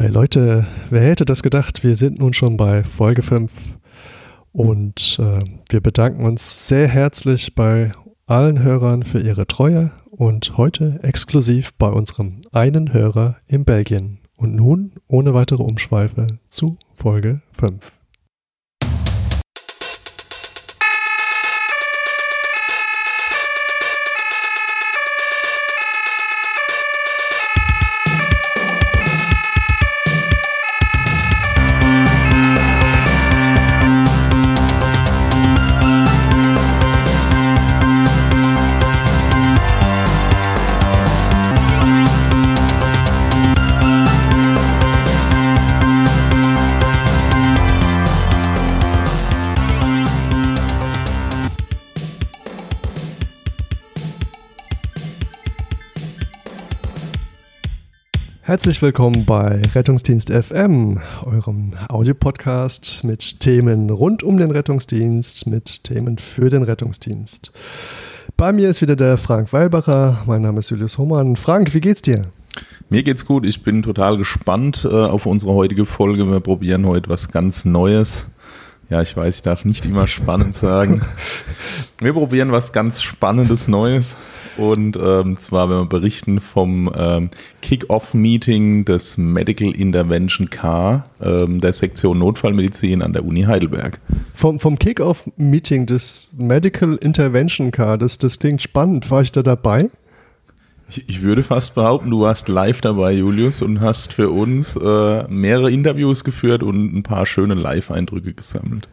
Hey Leute, wer hätte das gedacht? Wir sind nun schon bei Folge 5 und äh, wir bedanken uns sehr herzlich bei allen Hörern für ihre Treue und heute exklusiv bei unserem einen Hörer in Belgien. Und nun, ohne weitere Umschweife, zu Folge 5. Herzlich willkommen bei Rettungsdienst FM, eurem Audiopodcast mit Themen rund um den Rettungsdienst, mit Themen für den Rettungsdienst. Bei mir ist wieder der Frank Weilbacher. Mein Name ist Julius Hohmann. Frank, wie geht's dir? Mir geht's gut. Ich bin total gespannt äh, auf unsere heutige Folge. Wir probieren heute was ganz Neues. Ja, ich weiß, ich darf nicht immer spannend sagen. Wir probieren was ganz Spannendes Neues. Und ähm, zwar, wenn wir berichten vom ähm, Kick-Off-Meeting des Medical Intervention Car ähm, der Sektion Notfallmedizin an der Uni Heidelberg. Vom, vom Kick-Off-Meeting des Medical Intervention Car, das, das klingt spannend. War ich da dabei? Ich, ich würde fast behaupten, du warst live dabei, Julius, und hast für uns äh, mehrere Interviews geführt und ein paar schöne Live-Eindrücke gesammelt.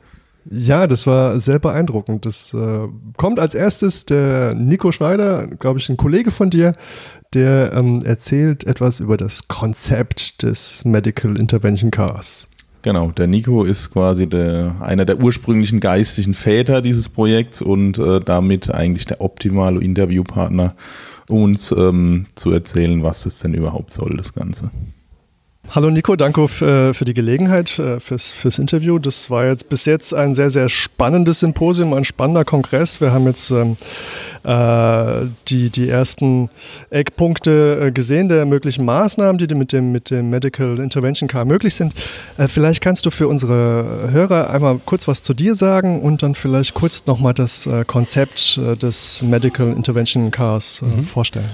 Ja, das war sehr beeindruckend. Das äh, kommt als erstes der Nico Schneider, glaube ich, ein Kollege von dir, der ähm, erzählt etwas über das Konzept des Medical Intervention Cars. Genau, der Nico ist quasi der, einer der ursprünglichen geistigen Väter dieses Projekts und äh, damit eigentlich der optimale Interviewpartner, um uns ähm, zu erzählen, was es denn überhaupt soll, das Ganze. Hallo Nico, danke für, für die Gelegenheit, äh, fürs, fürs Interview. Das war jetzt bis jetzt ein sehr, sehr spannendes Symposium, ein spannender Kongress. Wir haben jetzt ähm, äh, die, die ersten Eckpunkte äh, gesehen der möglichen Maßnahmen, die mit dem, mit dem Medical Intervention Car möglich sind. Äh, vielleicht kannst du für unsere Hörer einmal kurz was zu dir sagen und dann vielleicht kurz nochmal das äh, Konzept äh, des Medical Intervention Cars mhm. vorstellen.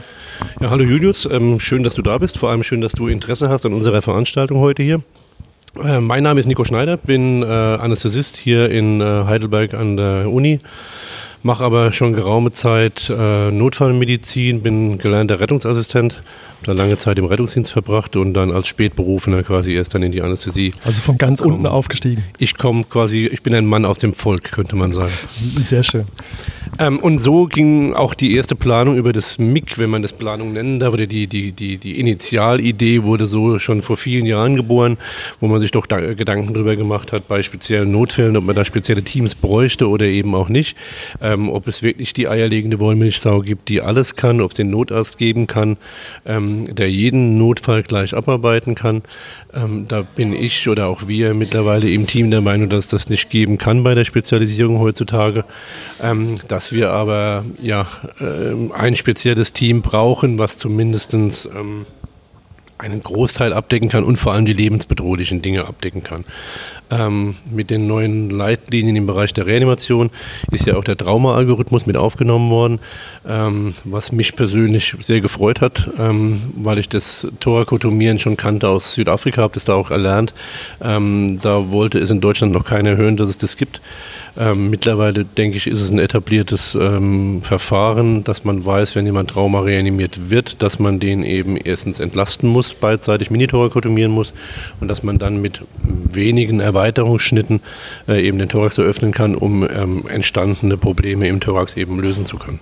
Ja, hallo Julius, ähm, schön, dass du da bist. Vor allem schön, dass du Interesse hast an unserer Veranstaltung heute hier. Äh, mein Name ist Nico Schneider, bin äh, Anästhesist hier in äh, Heidelberg an der Uni, mache aber schon geraume Zeit äh, Notfallmedizin, bin gelernter Rettungsassistent da lange Zeit im Rettungsdienst verbracht und dann als Spätberufener quasi erst dann in die Anästhesie. Also von ganz komm. unten aufgestiegen. Ich komme quasi, ich bin ein Mann aus dem Volk, könnte man sagen. Sehr schön. Ähm, und so ging auch die erste Planung über das MIG, wenn man das Planung nennen darf, oder die, die, die, die Initialidee wurde so schon vor vielen Jahren geboren, wo man sich doch da, Gedanken darüber gemacht hat, bei speziellen Notfällen, ob man da spezielle Teams bräuchte oder eben auch nicht. Ähm, ob es wirklich die eierlegende Wollmilchsau gibt, die alles kann, ob es den Notarzt geben kann. Ähm, der jeden Notfall gleich abarbeiten kann. Ähm, da bin ich oder auch wir mittlerweile im Team der Meinung, dass das nicht geben kann bei der Spezialisierung heutzutage. Ähm, dass wir aber ja äh, ein spezielles Team brauchen, was zumindestens ähm, einen Großteil abdecken kann und vor allem die lebensbedrohlichen Dinge abdecken kann. Ähm, mit den neuen Leitlinien im Bereich der Reanimation ist ja auch der Trauma-Algorithmus mit aufgenommen worden, ähm, was mich persönlich sehr gefreut hat, ähm, weil ich das Thorakotomieren schon kannte aus Südafrika, habe das da auch erlernt. Ähm, da wollte es in Deutschland noch keiner hören, dass es das gibt. Ähm, mittlerweile, denke ich, ist es ein etabliertes ähm, Verfahren, dass man weiß, wenn jemand Trauma reanimiert wird, dass man den eben erstens entlasten muss, beidseitig minithorakotomieren muss und dass man dann mit wenigen Erweiterungsschnitten äh, eben den Thorax eröffnen kann, um ähm, entstandene Probleme im Thorax eben lösen zu können.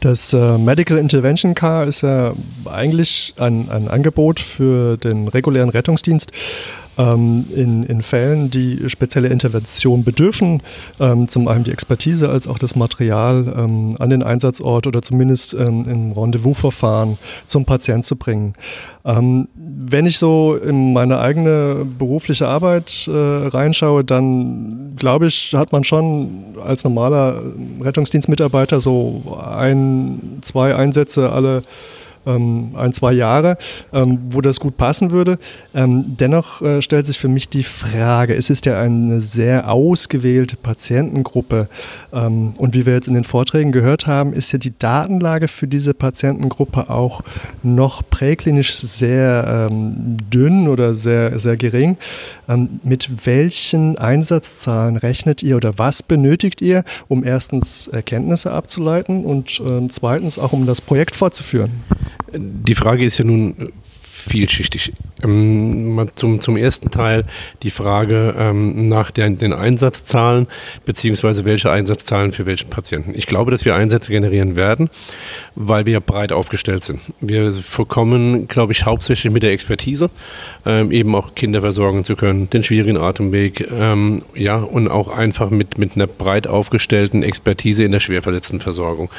Das äh, Medical Intervention Car ist ja eigentlich ein, ein Angebot für den regulären Rettungsdienst ähm, in, in Fällen, die spezielle Intervention bedürfen, ähm, zum einen die Expertise als auch das Material ähm, an den Einsatzort oder zumindest ähm, im Rendezvous-Verfahren zum Patient zu bringen. Ähm, wenn ich so in meine eigene berufliche Arbeit äh, reinschaue, dann glaube ich, hat man schon als normaler Rettungsdienstmitarbeiter so ein, zwei Einsätze alle ein, zwei Jahre, ähm, wo das gut passen würde. Ähm, dennoch äh, stellt sich für mich die Frage, es ist ja eine sehr ausgewählte Patientengruppe ähm, und wie wir jetzt in den Vorträgen gehört haben, ist ja die Datenlage für diese Patientengruppe auch noch präklinisch sehr ähm, dünn oder sehr, sehr gering. Ähm, mit welchen Einsatzzahlen rechnet ihr oder was benötigt ihr, um erstens Erkenntnisse abzuleiten und zweitens auch um das Projekt fortzuführen? Die Frage ist ja nun vielschichtig. Ähm, zum, zum ersten Teil die Frage ähm, nach der, den Einsatzzahlen beziehungsweise welche Einsatzzahlen für welchen Patienten. Ich glaube, dass wir Einsätze generieren werden, weil wir breit aufgestellt sind. Wir kommen, glaube ich, hauptsächlich mit der Expertise, ähm, eben auch Kinder versorgen zu können, den schwierigen Atemweg, ähm, ja, und auch einfach mit, mit einer breit aufgestellten Expertise in der schwerverletzten Versorgung.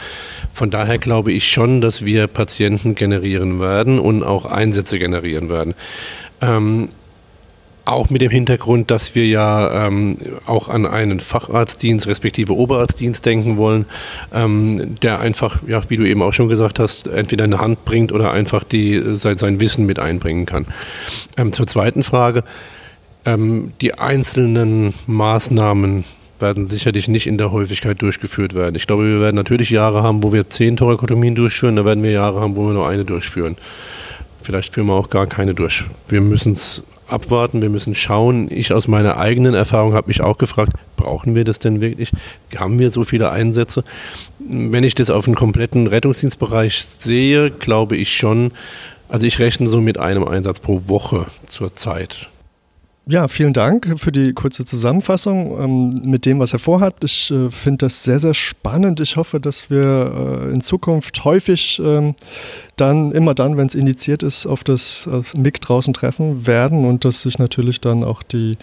Von daher glaube ich schon, dass wir Patienten generieren werden und auch Einsätze generieren werden. Ähm, auch mit dem Hintergrund, dass wir ja ähm, auch an einen Facharztdienst respektive Oberarztdienst denken wollen, ähm, der einfach, ja, wie du eben auch schon gesagt hast, entweder eine Hand bringt oder einfach die, sein, sein Wissen mit einbringen kann. Ähm, zur zweiten Frage. Ähm, die einzelnen Maßnahmen werden sicherlich nicht in der Häufigkeit durchgeführt werden. Ich glaube, wir werden natürlich Jahre haben, wo wir zehn Thorakotomien durchführen, da werden wir Jahre haben, wo wir nur eine durchführen. Vielleicht führen wir auch gar keine durch. Wir müssen es abwarten, wir müssen schauen. Ich aus meiner eigenen Erfahrung habe mich auch gefragt, brauchen wir das denn wirklich? Haben wir so viele Einsätze? Wenn ich das auf einen kompletten Rettungsdienstbereich sehe, glaube ich schon, also ich rechne so mit einem Einsatz pro Woche zurzeit. Ja, vielen Dank für die kurze Zusammenfassung ähm, mit dem, was er vorhat. Ich äh, finde das sehr, sehr spannend. Ich hoffe, dass wir äh, in Zukunft häufig ähm, dann, immer dann, wenn es indiziert ist, auf das auf MIG draußen treffen werden und dass sich natürlich dann auch die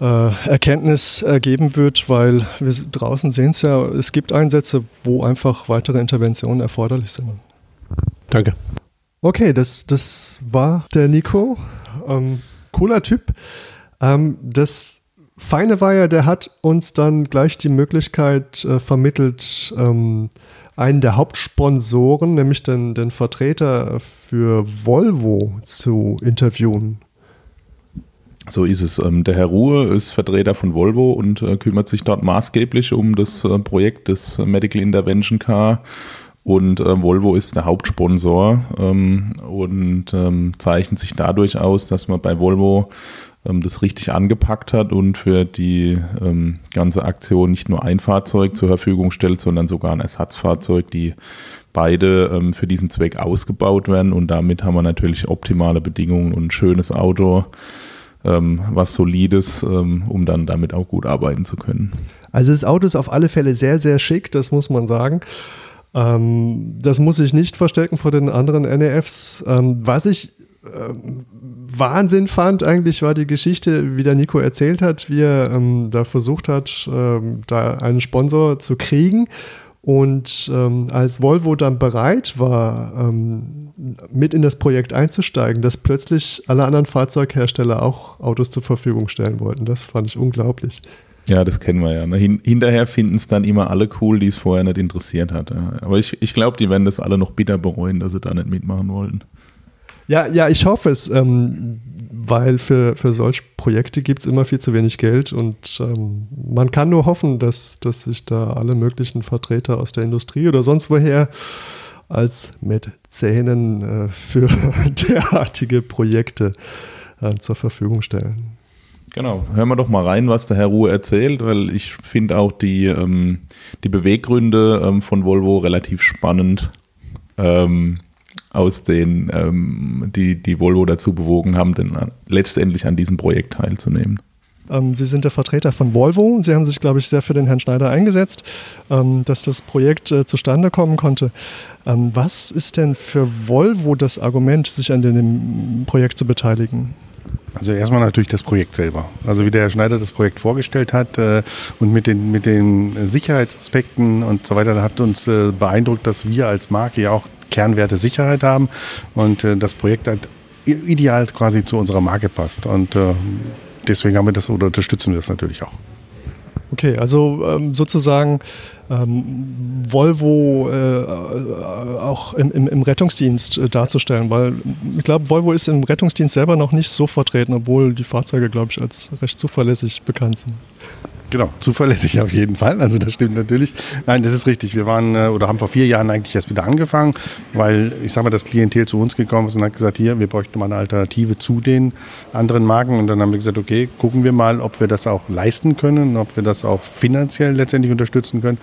äh, Erkenntnis ergeben wird, weil wir draußen sehen es ja, es gibt Einsätze, wo einfach weitere Interventionen erforderlich sind. Danke. Okay, das, das war der Nico. Ähm, cooler Typ. Ähm, das Feine war ja, der hat uns dann gleich die Möglichkeit äh, vermittelt, ähm, einen der Hauptsponsoren, nämlich den, den Vertreter für Volvo zu interviewen. So ist es. Ähm, der Herr Ruhe ist Vertreter von Volvo und äh, kümmert sich dort maßgeblich um das äh, Projekt des Medical Intervention Car und äh, Volvo ist der Hauptsponsor ähm, und ähm, zeichnet sich dadurch aus, dass man bei Volvo ähm, das richtig angepackt hat und für die ähm, ganze Aktion nicht nur ein Fahrzeug zur Verfügung stellt, sondern sogar ein Ersatzfahrzeug, die beide ähm, für diesen Zweck ausgebaut werden. Und damit haben wir natürlich optimale Bedingungen und ein schönes Auto, ähm, was solides, um dann damit auch gut arbeiten zu können. Also das Auto ist auf alle Fälle sehr, sehr schick, das muss man sagen. Ähm, das muss ich nicht verstecken vor den anderen NEFs. Ähm, was ich äh, Wahnsinn fand eigentlich war die Geschichte, wie der Nico erzählt hat, wie er ähm, da versucht hat, ähm, da einen Sponsor zu kriegen. Und ähm, als Volvo dann bereit war, ähm, mit in das Projekt einzusteigen, dass plötzlich alle anderen Fahrzeughersteller auch Autos zur Verfügung stellen wollten. Das fand ich unglaublich. Ja, das kennen wir ja. Ne? Hin, hinterher finden es dann immer alle cool, die es vorher nicht interessiert hat. Ja. Aber ich, ich glaube, die werden das alle noch bitter bereuen, dass sie da nicht mitmachen wollten. Ja, ja, ich hoffe es, ähm, weil für, für solche Projekte gibt es immer viel zu wenig Geld und ähm, man kann nur hoffen, dass, dass sich da alle möglichen Vertreter aus der Industrie oder sonst woher als Mäzenen äh, für derartige Projekte äh, zur Verfügung stellen. Genau, hören wir doch mal rein, was der Herr Ruhe erzählt, weil ich finde auch die, ähm, die Beweggründe ähm, von Volvo relativ spannend, ähm, aus den, ähm, die, die Volvo dazu bewogen haben, denn letztendlich an diesem Projekt teilzunehmen. Ähm, Sie sind der Vertreter von Volvo. Sie haben sich, glaube ich, sehr für den Herrn Schneider eingesetzt, ähm, dass das Projekt äh, zustande kommen konnte. was ist denn für Volvo das Argument, sich an dem Projekt zu beteiligen? Also erstmal natürlich das Projekt selber. Also wie der Herr Schneider das Projekt vorgestellt hat äh, und mit den, mit den Sicherheitsaspekten und so weiter, hat uns äh, beeindruckt, dass wir als Marke ja auch Kernwerte Sicherheit haben und äh, das Projekt halt ideal quasi zu unserer Marke passt. Und äh, deswegen haben wir das oder unterstützen wir das natürlich auch. Okay, also ähm, sozusagen ähm, Volvo äh, äh, auch im, im, Rettungsdienst äh, darzustellen, weil ich glaube, Volvo ist im Rettungsdienst selber noch nicht so vertreten, obwohl die Fahrzeuge, glaube ich, als recht zuverlässig bekannt sind. Genau, zuverlässig auf jeden Fall. Also das stimmt natürlich. Nein, das ist richtig. Wir waren äh, oder haben vor vier Jahren eigentlich erst wieder angefangen, weil ich sage mal, das Klientel zu uns gekommen ist und hat gesagt, hier, wir bräuchten mal eine Alternative zu den anderen Marken. Und dann haben wir gesagt, okay, gucken wir mal, ob wir das auch leisten können, ob wir das auch finanziell letztendlich unterstützen können.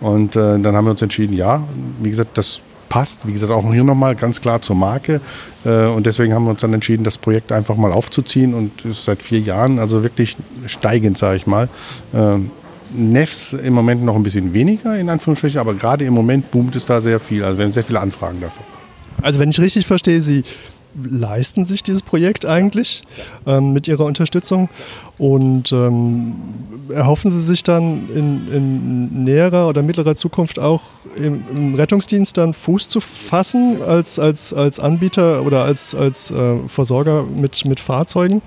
Und äh, dann haben wir uns entschieden, ja, wie gesagt, das passt. Wie gesagt, auch hier nochmal ganz klar zur Marke. Äh, und deswegen haben wir uns dann entschieden, das Projekt einfach mal aufzuziehen und ist seit vier Jahren, also wirklich steigend, sage ich mal. Ähm, Nefs im Moment noch ein bisschen weniger, in Anführungsstrichen, aber gerade im Moment boomt es da sehr viel. Also wir haben sehr viele Anfragen dafür. Also wenn ich richtig verstehe, Sie leisten sich dieses Projekt eigentlich ähm, mit ihrer Unterstützung und ähm, erhoffen Sie sich dann in, in, näherer oder mittlerer Zukunft auch im, im, Rettungsdienst dann Fuß zu fassen als, als, als Anbieter oder als, als äh, Versorger mit, mit Fahrzeugen?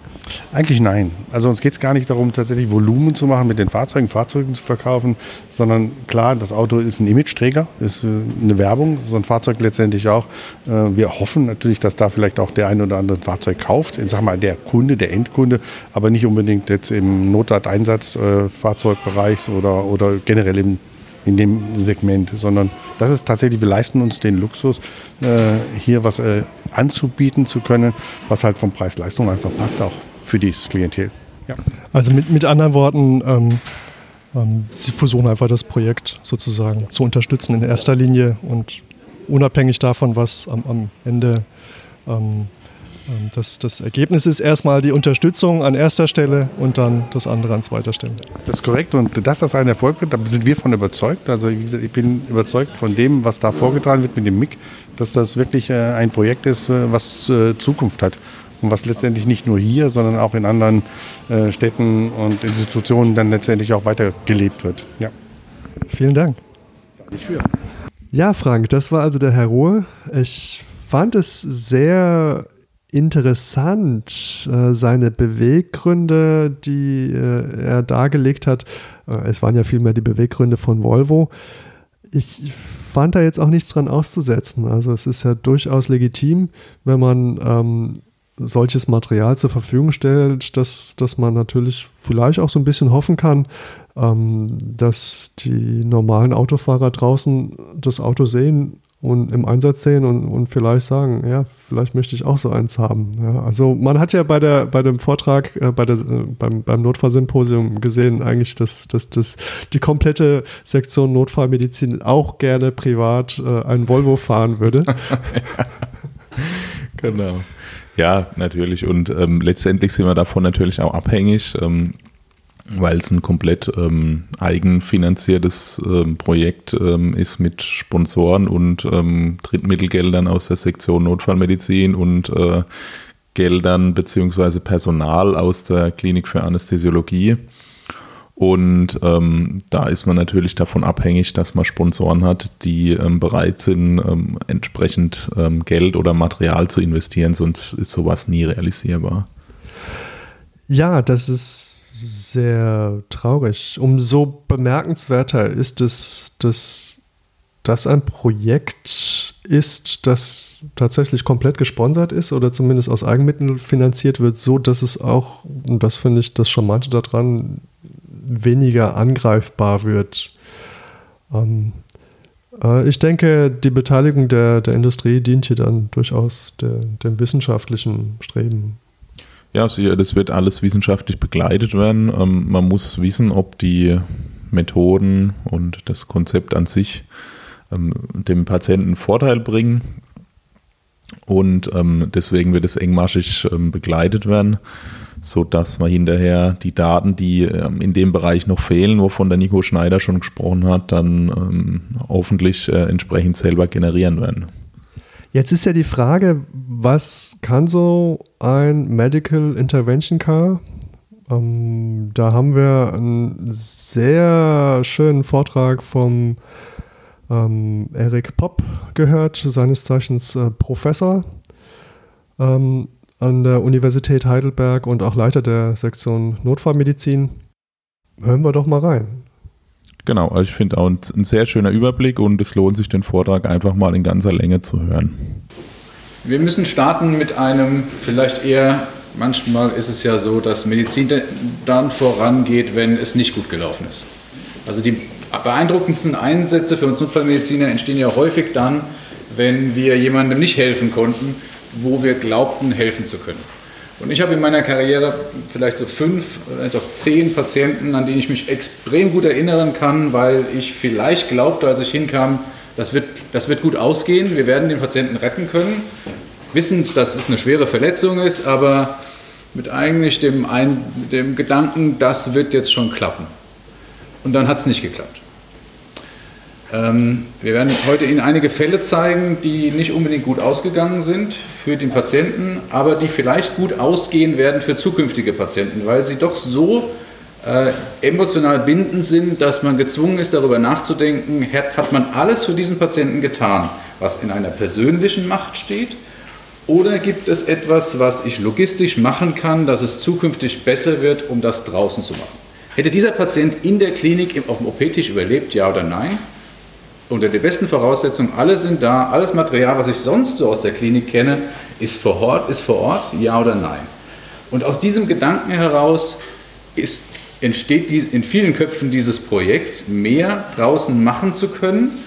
Eigentlich nein. Also uns geht es gar nicht darum, tatsächlich Volumen zu machen mit den Fahrzeugen, Fahrzeugen zu verkaufen, sondern klar, das Auto ist ein Imageträger, ist äh, eine Werbung, so ein Fahrzeug letztendlich auch. Äh, wir hoffen natürlich, dass da vielleicht auch der ein oder andere Fahrzeug kauft. Ich sag mal, der Kunde, der Endkunde, aber nicht unbedingt jetzt im Notrat-Einsatzfahrzeugbereich oder, oder generell im in dem Segment, sondern das ist tatsächlich, wir leisten uns den Luxus, äh, hier was äh, anzubieten zu können, was halt vom Preis-Leistung einfach passt auch für dieses Klientel. Ja. Also mit, mit anderen Worten, ähm, ähm, Sie versuchen einfach das Projekt sozusagen zu unterstützen in erster Linie und unabhängig davon, was am, am Ende ähm, ähm, das, das Ergebnis ist erstmal die Unterstützung an erster Stelle und dann das andere an zweiter Stelle. Das ist korrekt und dass das ein Erfolg wird, da sind wir von überzeugt. Also wie gesagt, ich bin überzeugt von dem, was da vorgetragen wird mit dem MIG, dass das wirklich äh, ein Projekt ist, äh, was äh, Zukunft hat und was letztendlich nicht nur hier, sondern auch in anderen Städten und Institutionen dann letztendlich auch weitergelebt wird. Ja. Vielen Dank. Ja, Frank, das war also der Herr Ruhe. Ich fand es sehr interessant, äh, seine Beweggründe, die äh, er dargelegt hat. Äh, es waren ja vielmehr die Beweggründe von Volvo. Ich fand da jetzt auch nichts dran auszusetzen. Also es ist ja durchaus legitim, wenn man ähm, solches Material zur Verfügung stellt, dass, dass man natürlich vielleicht auch so ein bisschen hoffen kann, ähm, dass die normalen Autofahrer draußen das Auto sehen und im Einsatz sehen und, und vielleicht sagen, ja, vielleicht möchte ich auch so eins haben. Ja, also man hat ja bei der bei dem Vortrag, äh, bei der, äh, beim, beim Notfallsymposium gesehen, eigentlich, dass, dass, dass die komplette Sektion Notfallmedizin auch gerne privat äh, einen Volvo fahren würde. genau. Ja, natürlich. Und ähm, letztendlich sind wir davon natürlich auch abhängig. Ähm, weil es ein komplett ähm, eigenfinanziertes ähm, Projekt ähm, ist mit Sponsoren und ähm, Drittmittelgeldern aus der Sektion Notfallmedizin und äh, Geldern beziehungsweise Personal aus der Klinik für Anästhesiologie. Und ähm, da ist man natürlich davon abhängig, dass man Sponsoren hat, die ähm, bereit sind, entsprechend Geld oder Material zu investieren, sonst ist sowas nie realisierbar. Ja, das ist sehr traurig. Umso bemerkenswerter ist es, dass das ein Projekt ist, das tatsächlich komplett gesponsert ist oder zumindest aus Eigenmitteln finanziert wird, so dass es auch, und das finde ich das Charmante daran, weniger angreifbar wird. Ähm, äh, ich denke, die Beteiligung der, der Industrie dient hier dann durchaus der, dem wissenschaftlichen Streben. Ja, das wird alles wissenschaftlich begleitet werden. Ähm, man muss wissen, ob die Methoden und das Konzept an sich ähm, dem Patienten Vorteil bringen. Und ähm, deswegen wird es engmaschig begleitet werden, sodass man hinterher die Daten, die in dem Bereich noch fehlen, wovon der Nico Schneider schon gesprochen hat, dann hoffentlich äh, entsprechend selber generieren werden. Jetzt ist ja die Frage, was kann so ein Medical Intervention Car? Ähm, da haben wir einen sehr schönen Vortrag vom ähm, Eric Popp gehört, seines Zeichens äh, Professor ähm, an der Universität Heidelberg und auch Leiter der Sektion Notfallmedizin. hören wir doch mal rein. Genau, also ich finde auch ein, ein, sehr schöner Überblick und es lohnt sich, den Vortrag einfach mal in ganzer Länge zu hören. Wir müssen starten mit einem, vielleicht eher, manchmal ist es ja so, dass Medizin dann vorangeht, wenn es nicht gut gelaufen ist. Also die beeindruckendsten Einsätze für uns Notfallmediziner entstehen ja häufig dann, wenn wir jemandem nicht helfen konnten, wo wir glaubten, helfen zu können. Und ich habe in meiner Karriere vielleicht so fünf, vielleicht auch zehn Patienten, an denen ich mich extrem gut erinnern kann, weil ich vielleicht glaubte, als ich hinkam, das wird, das wird gut ausgehen, wir werden den Patienten retten können, wissend, dass es eine schwere Verletzung ist, aber mit eigentlich dem, Ein dem Gedanken, das wird jetzt schon klappen. Und dann hat es nicht geklappt. Ähm, wir werden heute Ihnen einige Fälle zeigen, die nicht unbedingt gut ausgegangen sind für den Patienten, aber die vielleicht gut ausgehen werden für zukünftige Patienten, weil sie doch so äh, emotional bindend sind, dass man gezwungen ist, darüber nachzudenken, hat, hat man alles für diesen Patienten getan, was in einer persönlichen Macht steht, oder gibt es etwas, was ich logistisch machen kann, dass es zukünftig besser wird, um das draußen zu machen? Hätte dieser Patient in der Klinik auf dem OP-Tisch überlebt, ja oder nein? Unter den besten Voraussetzungen, alle sind da, alles Material, was ich sonst so aus der Klinik kenne, ist vor Ort, ist vor Ort, ja oder nein. Und aus diesem Gedanken heraus ist, entsteht die, in vielen Köpfen dieses Projekt, mehr draußen machen zu können,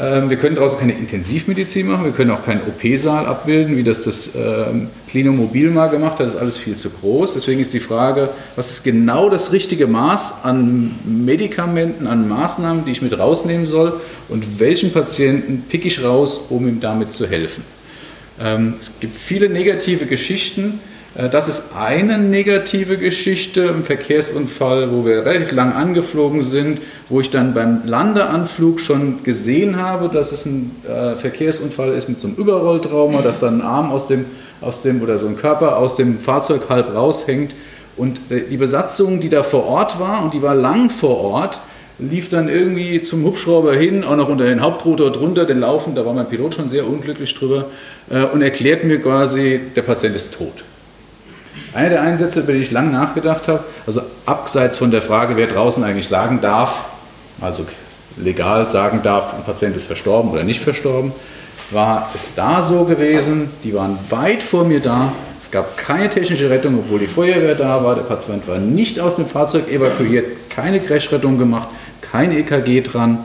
wir können draußen keine Intensivmedizin machen, wir können auch keinen OP-Saal abbilden, wie das das ähm, Klinomobil mal gemacht hat, das ist alles viel zu groß. Deswegen ist die Frage, was ist genau das richtige Maß an Medikamenten, an Maßnahmen, die ich mit rausnehmen soll und welchen Patienten pick ich raus, um ihm damit zu helfen. Ähm, es gibt viele negative Geschichten, das ist eine negative Geschichte im Verkehrsunfall, wo wir relativ lang angeflogen sind, wo ich dann beim Landeanflug schon gesehen habe, dass es ein äh, Verkehrsunfall ist mit so einem Überrolltrauma, dass dann ein Arm aus dem, aus dem oder so ein Körper aus dem Fahrzeug halb raushängt. Und die Besatzung, die da vor Ort war, und die war lang vor Ort, lief dann irgendwie zum Hubschrauber hin, auch noch unter den Hauptrotor drunter, den Laufen, da war mein Pilot schon sehr unglücklich drüber, äh, und erklärt mir quasi, der Patient ist tot. Einer der Einsätze, über die ich lange nachgedacht habe, also abseits von der Frage, wer draußen eigentlich sagen darf, also legal sagen darf, ein Patient ist verstorben oder nicht verstorben, war es da so gewesen, die waren weit vor mir da, es gab keine technische Rettung, obwohl die Feuerwehr da war, der Patient war nicht aus dem Fahrzeug evakuiert, keine Crashrettung gemacht, kein EKG dran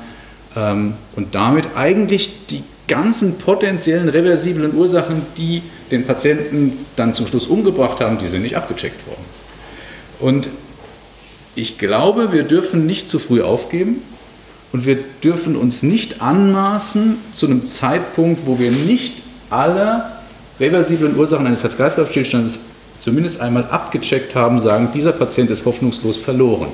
ähm, und damit eigentlich die ganzen potenziellen reversiblen Ursachen, die den Patienten dann zum Schluss umgebracht haben, die sind nicht abgecheckt worden. Und ich glaube, wir dürfen nicht zu früh aufgeben und wir dürfen uns nicht anmaßen, zu einem Zeitpunkt, wo wir nicht alle reversiblen Ursachen eines Herz-Kreislauf-Stillstandes zumindest einmal abgecheckt haben, sagen, dieser Patient ist hoffnungslos verloren.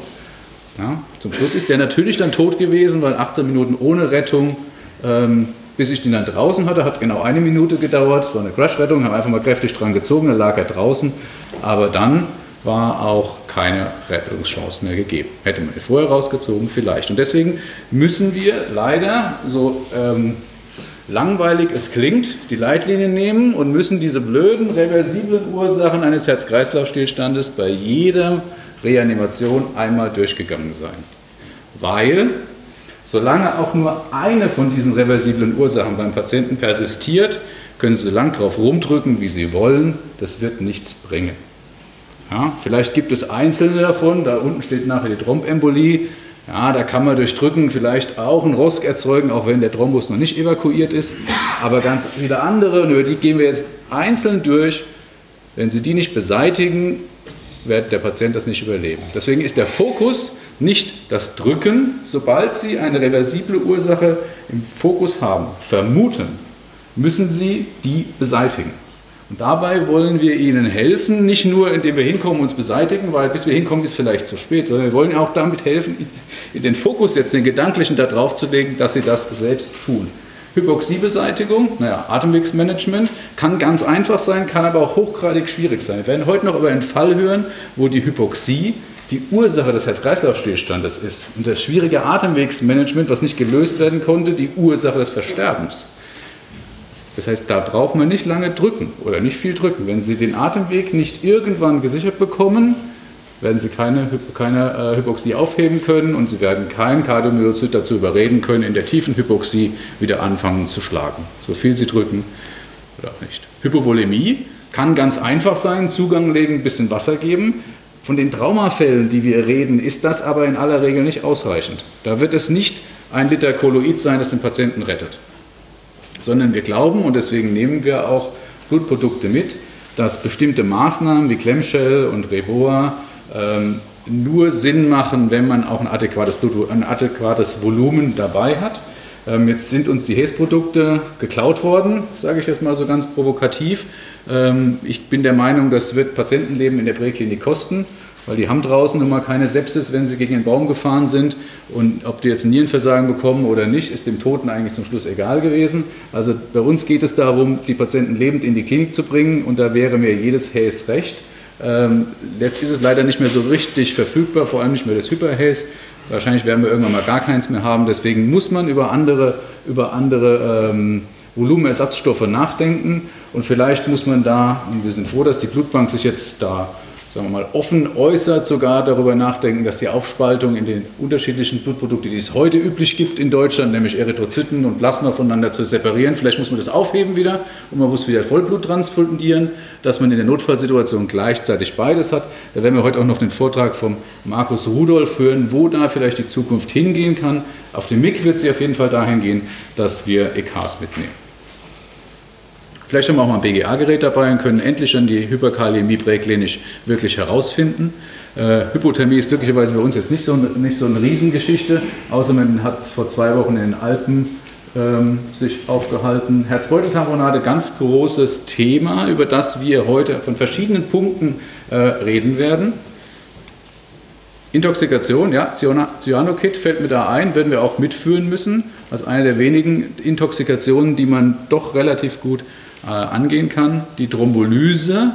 Ja, zum Schluss ist der natürlich dann tot gewesen, weil 18 Minuten ohne Rettung ähm, bis ich den dann draußen hatte, hat genau eine Minute gedauert, so eine Crash-Rettung, haben einfach mal kräftig dran gezogen, dann lag er draußen, aber dann war auch keine Rettungschance mehr gegeben. Hätte man ihn vorher rausgezogen, vielleicht. Und deswegen müssen wir leider, so ähm, langweilig es klingt, die Leitlinie nehmen und müssen diese blöden, reversiblen Ursachen eines Herz-Kreislauf-Stillstandes bei jeder Reanimation einmal durchgegangen sein. Weil Solange auch nur eine von diesen reversiblen Ursachen beim Patienten persistiert, können Sie so lang drauf rumdrücken, wie Sie wollen, das wird nichts bringen. Ja, vielleicht gibt es einzelne davon, da unten steht nachher die Thrombembolie, ja, da kann man durch Drücken vielleicht auch einen Rosk erzeugen, auch wenn der Thrombus noch nicht evakuiert ist. Aber ganz viele andere, und die gehen wir jetzt einzeln durch. Wenn Sie die nicht beseitigen, wird der Patient das nicht überleben. Deswegen ist der Fokus nicht das Drücken, sobald Sie eine reversible Ursache im Fokus haben, vermuten, müssen Sie die beseitigen. Und dabei wollen wir Ihnen helfen, nicht nur indem wir hinkommen und uns beseitigen, weil bis wir hinkommen ist vielleicht zu spät, sondern wir wollen auch damit helfen, den Fokus jetzt, den gedanklichen darauf zu legen, dass Sie das selbst tun. Hypoxiebeseitigung, naja, Atemwegsmanagement kann ganz einfach sein, kann aber auch hochgradig schwierig sein. Wir werden heute noch über einen Fall hören, wo die Hypoxie die Ursache des Herz-Kreislauf-Stillstandes ist und das schwierige Atemwegsmanagement, was nicht gelöst werden konnte, die Ursache des Versterbens. Das heißt, da braucht man nicht lange drücken oder nicht viel drücken. Wenn Sie den Atemweg nicht irgendwann gesichert bekommen, werden Sie keine, keine äh, Hypoxie aufheben können und Sie werden kein Kardiomyozyt dazu überreden können, in der tiefen Hypoxie wieder anfangen zu schlagen. So viel Sie drücken oder auch nicht. Hypovolemie kann ganz einfach sein, Zugang legen, ein bisschen Wasser geben. Von den Traumafällen, die wir reden, ist das aber in aller Regel nicht ausreichend. Da wird es nicht ein Liter Koloid sein, das den Patienten rettet. Sondern wir glauben, und deswegen nehmen wir auch Blutprodukte mit, dass bestimmte Maßnahmen wie Klemmshell und Reboa ähm, nur Sinn machen, wenn man auch ein adäquates, Blut, ein adäquates Volumen dabei hat. Ähm, jetzt sind uns die HES-Produkte geklaut worden, sage ich jetzt mal so ganz provokativ. Ähm, ich bin der Meinung, das wird Patientenleben in der Präklinik kosten, weil die haben draußen immer keine Sepsis, wenn sie gegen den Baum gefahren sind. Und ob die jetzt ein Nierenversagen bekommen oder nicht, ist dem Toten eigentlich zum Schluss egal gewesen. Also bei uns geht es darum, die Patienten lebend in die Klinik zu bringen und da wäre mir jedes Haze recht. Ähm, jetzt ist es leider nicht mehr so richtig verfügbar, vor allem nicht mehr das Hyperhaze. Wahrscheinlich werden wir irgendwann mal gar keins mehr haben. Deswegen muss man über andere, über andere ähm, Volumenersatzstoffe nachdenken. Und vielleicht muss man da, und wir sind froh, dass die Blutbank sich jetzt da sagen wir mal, offen äußert, sogar darüber nachdenken, dass die Aufspaltung in den unterschiedlichen Blutprodukten, die es heute üblich gibt in Deutschland, nämlich Erythrozyten und Plasma voneinander zu separieren, vielleicht muss man das aufheben wieder und man muss wieder Vollblut transfundieren, dass man in der Notfallsituation gleichzeitig beides hat. Da werden wir heute auch noch den Vortrag vom Markus Rudolf hören, wo da vielleicht die Zukunft hingehen kann. Auf dem MIG wird sie auf jeden Fall dahin gehen, dass wir EKs mitnehmen. Vielleicht haben wir auch mal ein BGA-Gerät dabei und können endlich dann die Hyperkaliämie präklinisch wirklich herausfinden. Äh, Hypothermie ist glücklicherweise bei uns jetzt nicht so, nicht so eine Riesengeschichte, außer man hat vor zwei Wochen in den Alpen ähm, sich aufgehalten. Herzbeuteltamponade, ganz großes Thema, über das wir heute von verschiedenen Punkten äh, reden werden. Intoxikation, ja, Cyanokit fällt mir da ein, werden wir auch mitführen müssen, als eine der wenigen Intoxikationen, die man doch relativ gut äh, angehen kann. Die Thrombolyse.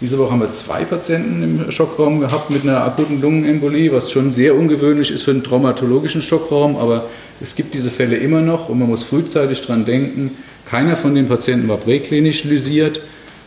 Diese Woche haben wir zwei Patienten im Schockraum gehabt mit einer akuten Lungenembolie, was schon sehr ungewöhnlich ist für einen traumatologischen Schockraum, aber es gibt diese Fälle immer noch und man muss frühzeitig dran denken. Keiner von den Patienten war präklinisch lysiert.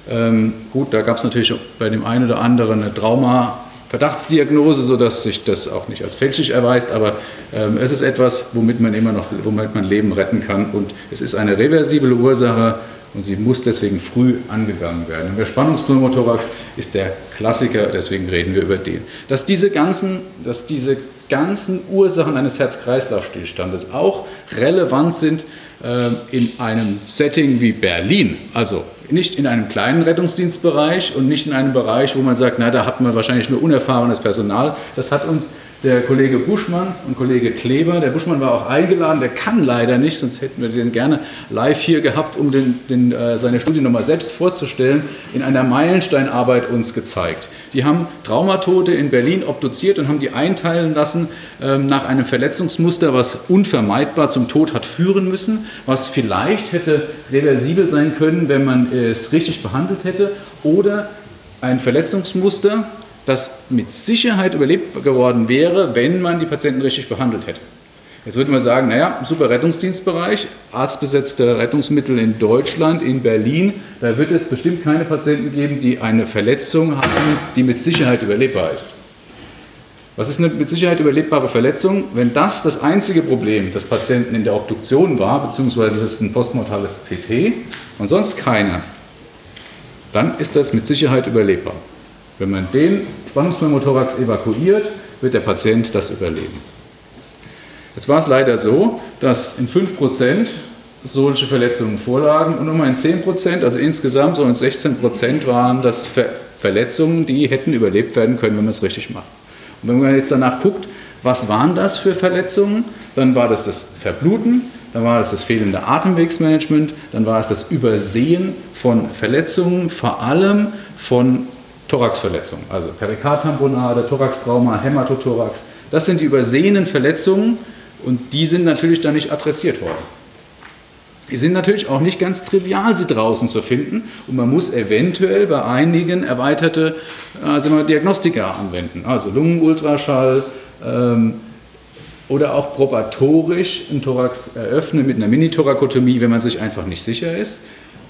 Ähm, gut, da gab es natürlich bei dem einen oder anderen eine Trauma, Verdachtsdiagnose, sodass sich das auch nicht als fälschlich erweist, aber ähm, es ist etwas, womit man immer noch, womit man Leben retten kann und es ist eine reversible Ursache und sie muss deswegen früh angegangen werden. Und der Spannungspneumothorax ist der Klassiker, deswegen reden wir über den. Dass diese ganzen, dass diese ganzen Ursachen eines Herz-Kreislauf-Stillstandes auch relevant sind äh, in einem Setting wie Berlin, also nicht in einem kleinen Rettungsdienstbereich und nicht in einem Bereich, wo man sagt, na, da hat man wahrscheinlich nur unerfahrenes Personal. Das hat uns der Kollege Buschmann und Kollege Kleber. Der Buschmann war auch eingeladen, der kann leider nicht, sonst hätten wir den gerne live hier gehabt, um den, den, äh, seine Studie nochmal selbst vorzustellen, in einer Meilensteinarbeit uns gezeigt. Die haben Traumatote in Berlin obduziert und haben die einteilen lassen ähm, nach einem Verletzungsmuster, was unvermeidbar zum Tod hat führen müssen, was vielleicht hätte reversibel sein können, wenn man es richtig behandelt hätte, oder ein Verletzungsmuster, das mit Sicherheit überlebt geworden wäre, wenn man die Patienten richtig behandelt hätte. Jetzt würde man sagen, naja, super Rettungsdienstbereich, arztbesetzte Rettungsmittel in Deutschland, in Berlin, da wird es bestimmt keine Patienten geben, die eine Verletzung haben, die mit Sicherheit überlebbar ist. Was ist eine mit Sicherheit überlebbare Verletzung? Wenn das das einzige Problem des Patienten in der Obduktion war, beziehungsweise es ist ein postmortales CT und sonst keiner, dann ist das mit Sicherheit überlebbar. Wenn man den Spannungspneumothorax evakuiert, wird der Patient das überleben. Jetzt war es leider so, dass in 5% solche Verletzungen vorlagen und nur in 10%, also insgesamt so in 16% waren das Verletzungen, die hätten überlebt werden können, wenn man es richtig macht. Und wenn man jetzt danach guckt, was waren das für Verletzungen, dann war das das Verbluten, dann war das das fehlende Atemwegsmanagement, dann war es das Übersehen von Verletzungen, vor allem von Thoraxverletzungen, also Perikardtamponade, Thoraxtrauma, Hämatothorax. Das sind die übersehenen Verletzungen und die sind natürlich dann nicht adressiert worden. Die sind natürlich auch nicht ganz trivial, sie draußen zu finden und man muss eventuell bei einigen erweiterte also Diagnostika anwenden, also Lungenultraschall ähm, oder auch probatorisch einen Thorax eröffnen mit einer Minithorakotomie, wenn man sich einfach nicht sicher ist.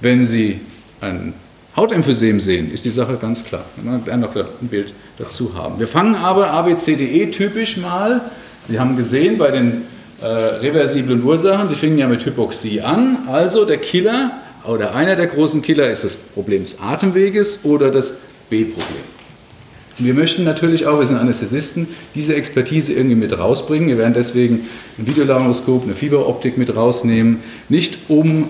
Wenn Sie einen Hautemphysem sehen, ist die Sache ganz klar. Wir werden noch ein Bild dazu haben. Wir fangen aber ABCDE typisch mal, Sie haben gesehen, bei den äh, reversiblen Ursachen, die fingen ja mit Hypoxie an. Also der Killer oder einer der großen Killer ist das Problem des Atemweges oder das B-Problem. Wir möchten natürlich auch, wir sind Anästhesisten, diese Expertise irgendwie mit rausbringen. Wir werden deswegen ein Videolaryngskop, eine Fieberoptik mit rausnehmen. Nicht um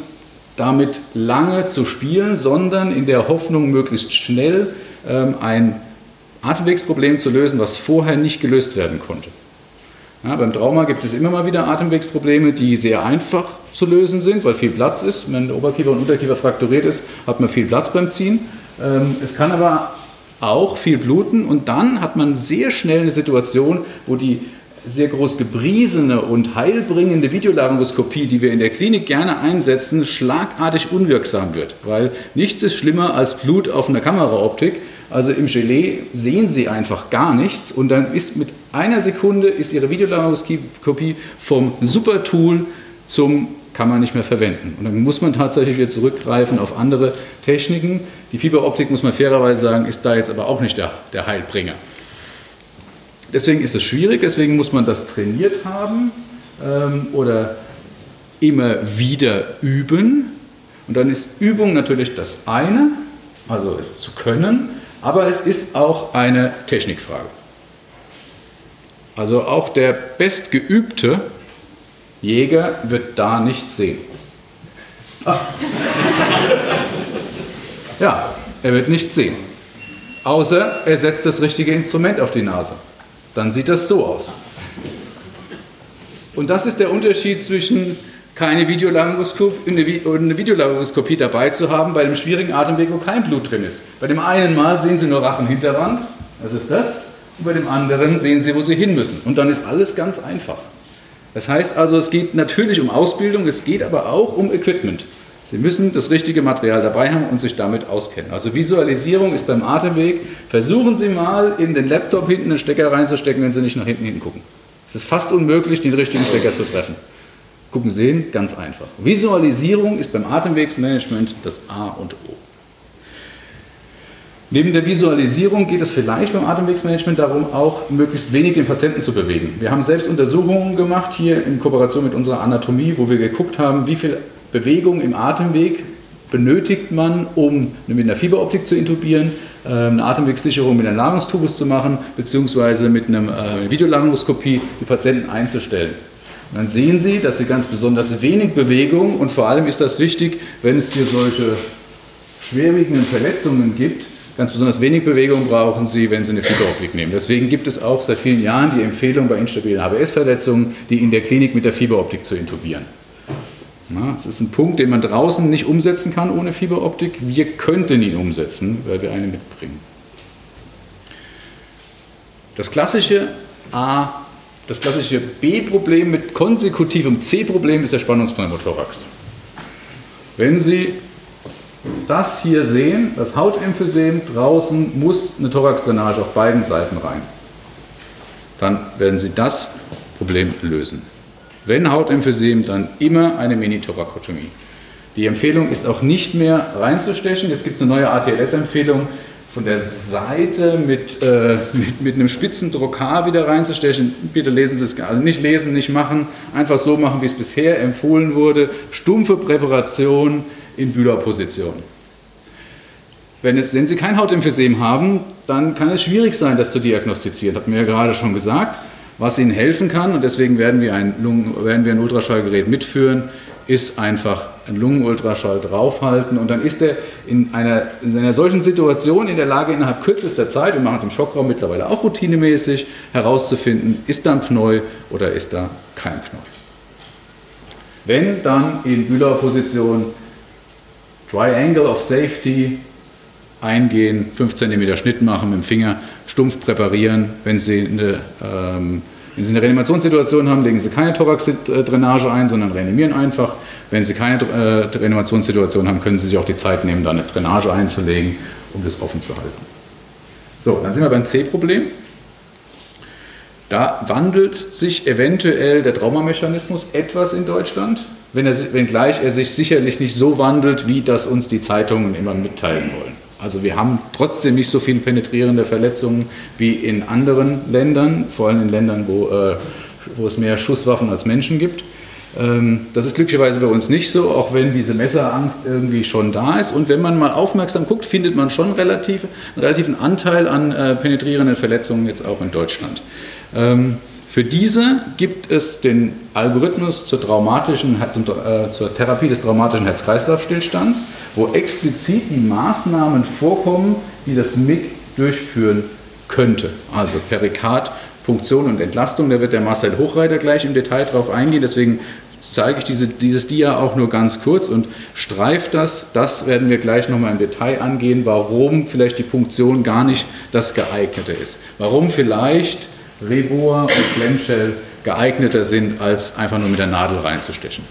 damit lange zu spielen, sondern in der Hoffnung, möglichst schnell ähm, ein Atemwegsproblem zu lösen, was vorher nicht gelöst werden konnte. Ja, beim Trauma gibt es immer mal wieder Atemwegsprobleme, die sehr einfach zu lösen sind, weil viel Platz ist. Wenn der Oberkiefer und Unterkiefer frakturiert ist, hat man viel Platz beim Ziehen. Ähm, es kann aber auch viel bluten und dann hat man sehr schnell eine Situation, wo die sehr groß gepriesene und heilbringende Videolaryngoskopie, die wir in der Klinik gerne einsetzen, schlagartig unwirksam wird. Weil nichts ist schlimmer als Blut auf einer Kameraoptik. Also im Gelee sehen Sie einfach gar nichts und dann ist mit einer Sekunde ist Ihre Videolaryngoskopie vom Supertool zum kann man nicht mehr verwenden. Und dann muss man tatsächlich wieder zurückgreifen auf andere Techniken. Die Fieberoptik, muss man fairerweise sagen, ist da jetzt aber auch nicht der, der Heilbringer. Deswegen ist es schwierig, deswegen muss man das trainiert haben ähm, oder immer wieder üben. Und dann ist Übung natürlich das eine, also es zu können, aber es ist auch eine Technikfrage. Also auch der bestgeübte Jäger wird da nichts sehen. Ah. Ja, er wird nichts sehen. Außer er setzt das richtige Instrument auf die Nase. Dann sieht das so aus. Und das ist der Unterschied zwischen keine Videolaryngoscopie, eine Videolaryngoscopie dabei zu haben bei einem schwierigen Atemweg, wo kein Blut drin ist. Bei dem einen Mal sehen Sie nur Rachenhinterrand, das ist das, und bei dem anderen sehen Sie, wo Sie hin müssen. Und dann ist alles ganz einfach. Das heißt also, es geht natürlich um Ausbildung, es geht aber auch um Equipment. Sie müssen das richtige Material dabei haben und sich damit auskennen. Also Visualisierung ist beim Atemweg. Versuchen Sie mal in den Laptop hinten einen Stecker reinzustecken, wenn Sie nicht nach hinten hingucken. Es ist fast unmöglich, den richtigen Stecker zu treffen. Gucken Sie hin, ganz einfach. Visualisierung ist beim Atemwegsmanagement das A und O. Neben der Visualisierung geht es vielleicht beim Atemwegsmanagement darum, auch möglichst wenig den Patienten zu bewegen. Wir haben selbst Untersuchungen gemacht hier in Kooperation mit unserer Anatomie, wo wir geguckt haben, wie viel Bewegung im Atemweg benötigt man, um mit einer Fieberoptik zu intubieren, äh, eine Atemwegssicherung mit einem Larynxtubus zu machen, beziehungsweise mit einer äh, Videolaryngoskopie die Patienten einzustellen. Und dann sehen Sie, dass Sie ganz besonders wenig Bewegung und vor allem ist das wichtig, wenn es hier solche schwerwiegenden Verletzungen gibt, Ganz besonders wenig Bewegung brauchen Sie, wenn Sie eine Fieberoptik nehmen. Deswegen gibt es auch seit vielen Jahren die Empfehlung bei instabilen HBS-Verletzungen, die in der Klinik mit der Fieberoptik zu intubieren. Das ist ein Punkt, den man draußen nicht umsetzen kann ohne Fieberoptik. Wir könnten ihn umsetzen, weil wir eine mitbringen. Das klassische A, das klassische B-Problem mit konsekutivem C-Problem ist der Spannungspneumothorax. Wenn Sie das hier sehen, das Hautemphysem, draußen muss eine Thoraxdrainage auf beiden Seiten rein. Dann werden Sie das Problem lösen. Wenn Hautemphysem, dann immer eine Mini-Thorakotomie. Die Empfehlung ist auch nicht mehr reinzustechen. Jetzt gibt es eine neue ATLS-Empfehlung, von der Seite mit, äh, mit, mit, einem spitzen Drokar wieder reinzustechen. Bitte lesen Sie es, also nicht lesen, nicht machen, einfach so machen, wie es bisher empfohlen wurde. Stumpfe Präparation in Bühlerposition. Wenn, es, wenn Sie kein Hautemphysem haben, dann kann es schwierig sein, das zu diagnostizieren, hatten wir ja gerade schon gesagt. Was Ihnen helfen kann, und deswegen werden wir ein, Lungen, werden wir ein Ultraschallgerät mitführen, ist einfach ein Lungenultraschall draufhalten und dann ist er in einer, in einer solchen Situation in der Lage, innerhalb kürzester Zeit, wir machen es im Schockraum mittlerweile auch routinemäßig, herauszufinden, ist da ein Pneu oder ist da kein Pneu. Wenn dann in Bühler-Position Triangle of Safety eingehen, 5 cm Schnitt machen mit dem Finger, stumpf präparieren. Wenn Sie eine, ähm, wenn Sie eine Reanimationssituation haben, legen Sie keine Thorax-Drainage ein, sondern reanimieren einfach. Wenn Sie keine äh, Reanimationssituation haben, können Sie sich auch die Zeit nehmen, da eine Drainage einzulegen, um das offen zu halten. So, dann sind wir beim C-Problem. Da wandelt sich eventuell der Traumamechanismus etwas in Deutschland. wenn er, wenngleich er sich sicherlich nicht so wandelt, wie das uns die Zeitungen immer mitteilen wollen. Also wir haben trotzdem nicht so viele penetrierende Verletzungen wie in anderen Ländern, vor allem in Ländern, wo, äh, wo es mehr Schusswaffen als Menschen gibt. Ähm, das ist glücklicherweise bei uns nicht so, auch wenn diese Messerangst irgendwie schon da ist. Und wenn man mal aufmerksam guckt, findet man schon relativ, einen relativen Anteil an äh, penetrierenden Verletzungen jetzt auch in Deutschland. Ähm, für diese gibt es den Algorithmus zur, traumatischen, zum, äh, zur Therapie des traumatischen Herz-Kreislauf-Stillstands, wo explizit die Maßnahmen vorkommen, die das MIG durchführen könnte. Also Perikard, Punktion und Entlastung. Da wird der Marcel Hochreiter gleich im Detail drauf eingehen. Deswegen zeige ich diese, dieses Dia auch nur ganz kurz und streife das. Das werden wir gleich nochmal im Detail angehen, warum vielleicht die Punktion gar nicht das geeignete ist. Warum vielleicht Rebohr und Clamshell geeigneter sind, als einfach nur mit der Nadel reinzustechen.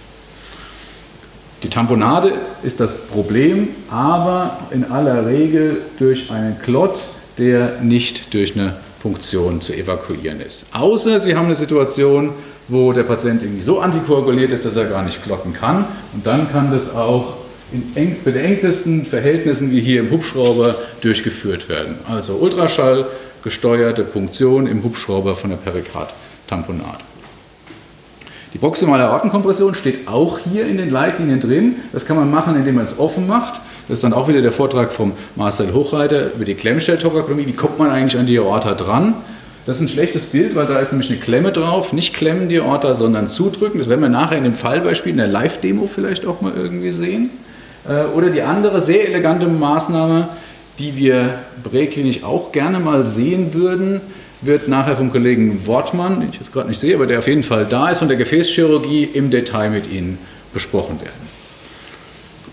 Die Tamponade ist das Problem, aber in aller Regel durch einen Klott, der nicht durch eine Punktion zu evakuieren ist. Außer Sie haben eine Situation, wo der Patient irgendwie so antikoaguliert ist, dass er gar nicht klotten kann. Und dann kann das auch in eng, beengtesten Verhältnissen wie hier im Hubschrauber durchgeführt werden. Also Ultraschall gesteuerte Punktion im Hubschrauber von der Perikard-Tamponade. Die proximale Aortenkompression steht auch hier in den Leitlinien drin. Das kann man machen, indem man es offen macht. Das ist dann auch wieder der Vortrag vom Marcel Hochreiter über die Klemmstelltographie. Wie kommt man eigentlich an die Aorta dran? Das ist ein schlechtes Bild, weil da ist nämlich eine Klemme drauf. Nicht klemmen die Aorta, sondern zudrücken. Das werden wir nachher in dem Fallbeispiel, in der Live-Demo vielleicht auch mal irgendwie sehen. Äh, oder die andere sehr elegante Maßnahme, die wir präklinisch auch gerne mal sehen würden, wird nachher vom Kollegen Wortmann, den ich jetzt gerade nicht sehe, aber der auf jeden Fall da ist, von der Gefäßchirurgie im Detail mit Ihnen besprochen werden.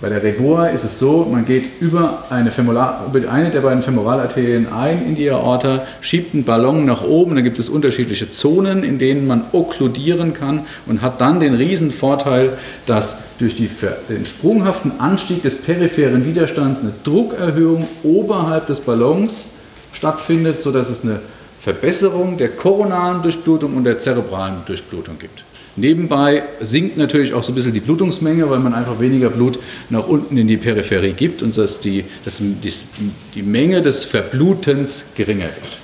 Bei der Regua ist es so, man geht über eine, Femoral, über eine der beiden Femoralarterien ein in die Aorta, schiebt einen Ballon nach oben, da gibt es unterschiedliche Zonen, in denen man okkludieren kann und hat dann den riesen Vorteil, dass durch die, den sprunghaften Anstieg des peripheren Widerstands eine Druckerhöhung oberhalb des Ballons stattfindet, sodass es eine Verbesserung der koronalen Durchblutung und der zerebralen Durchblutung gibt. Nebenbei sinkt natürlich auch so ein bisschen die Blutungsmenge, weil man einfach weniger Blut nach unten in die Peripherie gibt und dass die, dass die, Menge des Verblutens geringer wird.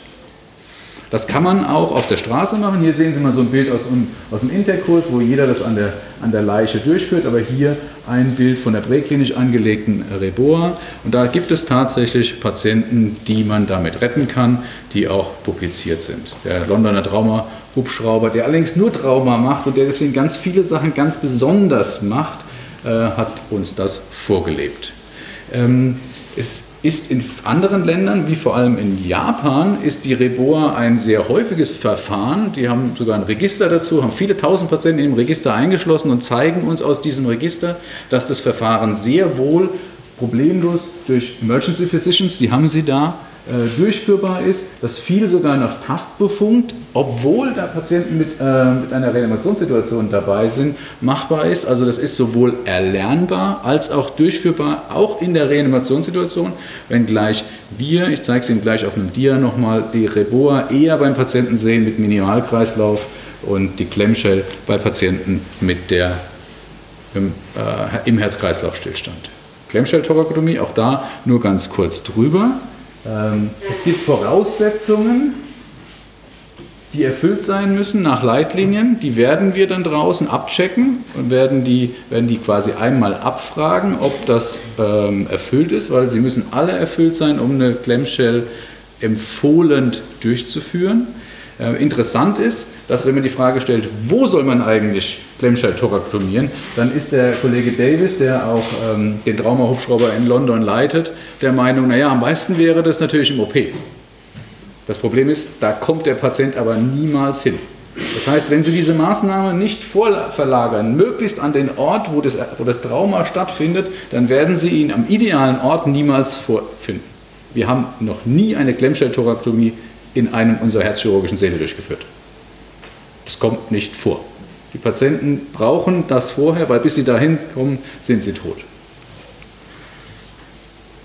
Das kann man auch auf der Straße machen. Hier sehen Sie mal so ein Bild aus, aus dem Interkurs, wo jeder das an der, an der Leiche durchführt, aber hier ein Bild von der präklinisch angelegten Reboa. Und da gibt es tatsächlich Patienten, die man damit retten kann, die auch publiziert sind. Der Londoner Trauma Hubschrauber, der allerdings nur Trauma macht und der deswegen ganz viele Sachen ganz besonders macht, äh, hat uns das vorgelebt. Ähm, es ist in anderen Ländern, wie vor allem in Japan, ist die Reboa ein sehr häufiges Verfahren. Die haben sogar ein Register dazu, haben viele tausend Patienten im Register eingeschlossen und zeigen uns aus diesem Register, dass das Verfahren sehr wohl problemlos durch Emergency Physicians, die haben sie da, durchführbar ist, dass viel sogar noch tastbefunkt, obwohl da Patienten mit, äh, mit einer Reanimationssituation dabei sind, machbar ist. Also das ist sowohl erlernbar als auch durchführbar, auch in der Reanimationssituation, wenngleich wir, ich zeige es Ihnen gleich auf einem Dia nochmal, die Reboa eher beim Patienten sehen mit Minimalkreislauf und die Klemmshell bei Patienten mit der, im, äh, im Herz-Kreislauf-Stillstand. Klemmshell-Thorakotomie, auch da nur ganz kurz drüber. Ähm, es gibt Voraussetzungen, die erfüllt sein müssen nach Leitlinien. Die werden wir dann draußen abchecken und werden die, werden die quasi einmal abfragen, ob das ähm, erfüllt ist, weil sie müssen alle erfüllt sein, um eine Clamshell empfohlen durchzuführen. Äh, interessant ist, dass wenn man die Frage stellt, wo soll man eigentlich Klemmschalltoraktomieren, dann ist der Kollege Davis, der auch ähm, den Traumahubschrauber in London leitet, der Meinung, naja, am meisten wäre das natürlich im OP. Das Problem ist, da kommt der Patient aber niemals hin. Das heißt, wenn Sie diese Maßnahme nicht verlagern, möglichst an den Ort, wo das, wo das Trauma stattfindet, dann werden Sie ihn am idealen Ort niemals vorfinden. Wir haben noch nie eine Klemmschalltoraktomie in einem unserer herzchirurgischen Säle durchgeführt. Das kommt nicht vor. Die Patienten brauchen das vorher, weil bis sie dahin kommen, sind sie tot.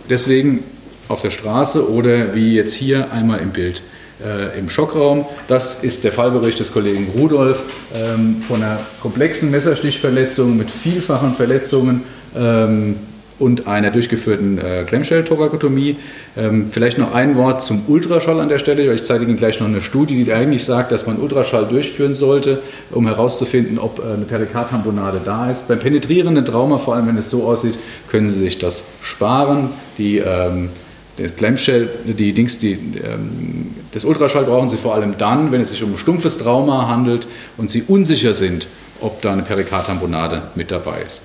Deswegen auf der Straße oder wie jetzt hier einmal im Bild äh, im Schockraum. Das ist der Fallbericht des Kollegen Rudolf ähm, von einer komplexen Messerstichverletzung mit vielfachen Verletzungen. Ähm, und einer durchgeführten äh, Klemmschelltorakotomie. Ähm, vielleicht noch ein Wort zum Ultraschall an der Stelle. Ich zeige Ihnen gleich noch eine Studie, die eigentlich sagt, dass man Ultraschall durchführen sollte, um herauszufinden, ob äh, eine Perikardtamponade da ist. Beim penetrierenden Trauma, vor allem wenn es so aussieht, können Sie sich das sparen. Die ähm, Klemmschell, die Dings, die, ähm, das Ultraschall brauchen Sie vor allem dann, wenn es sich um ein stumpfes Trauma handelt und Sie unsicher sind, ob da eine Perikardtamponade mit dabei ist.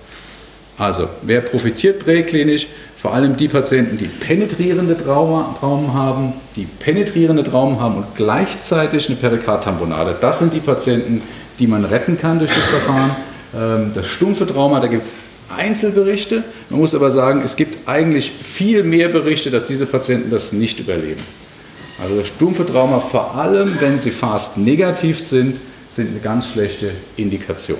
Also, wer profitiert präklinisch? Vor allem die Patienten, die penetrierende Trauma, Traumen haben, die penetrierende Traumen haben und gleichzeitig eine Perikardtamponade. Das sind die Patienten, die man retten kann durch das Verfahren. Ähm, das stumpfe Trauma, da gibt es Einzelberichte. Man muss aber sagen, es gibt eigentlich viel mehr Berichte, dass diese Patienten das nicht überleben. Also das stumpfe Trauma, vor allem wenn sie fast negativ sind, sind eine ganz schlechte Indikation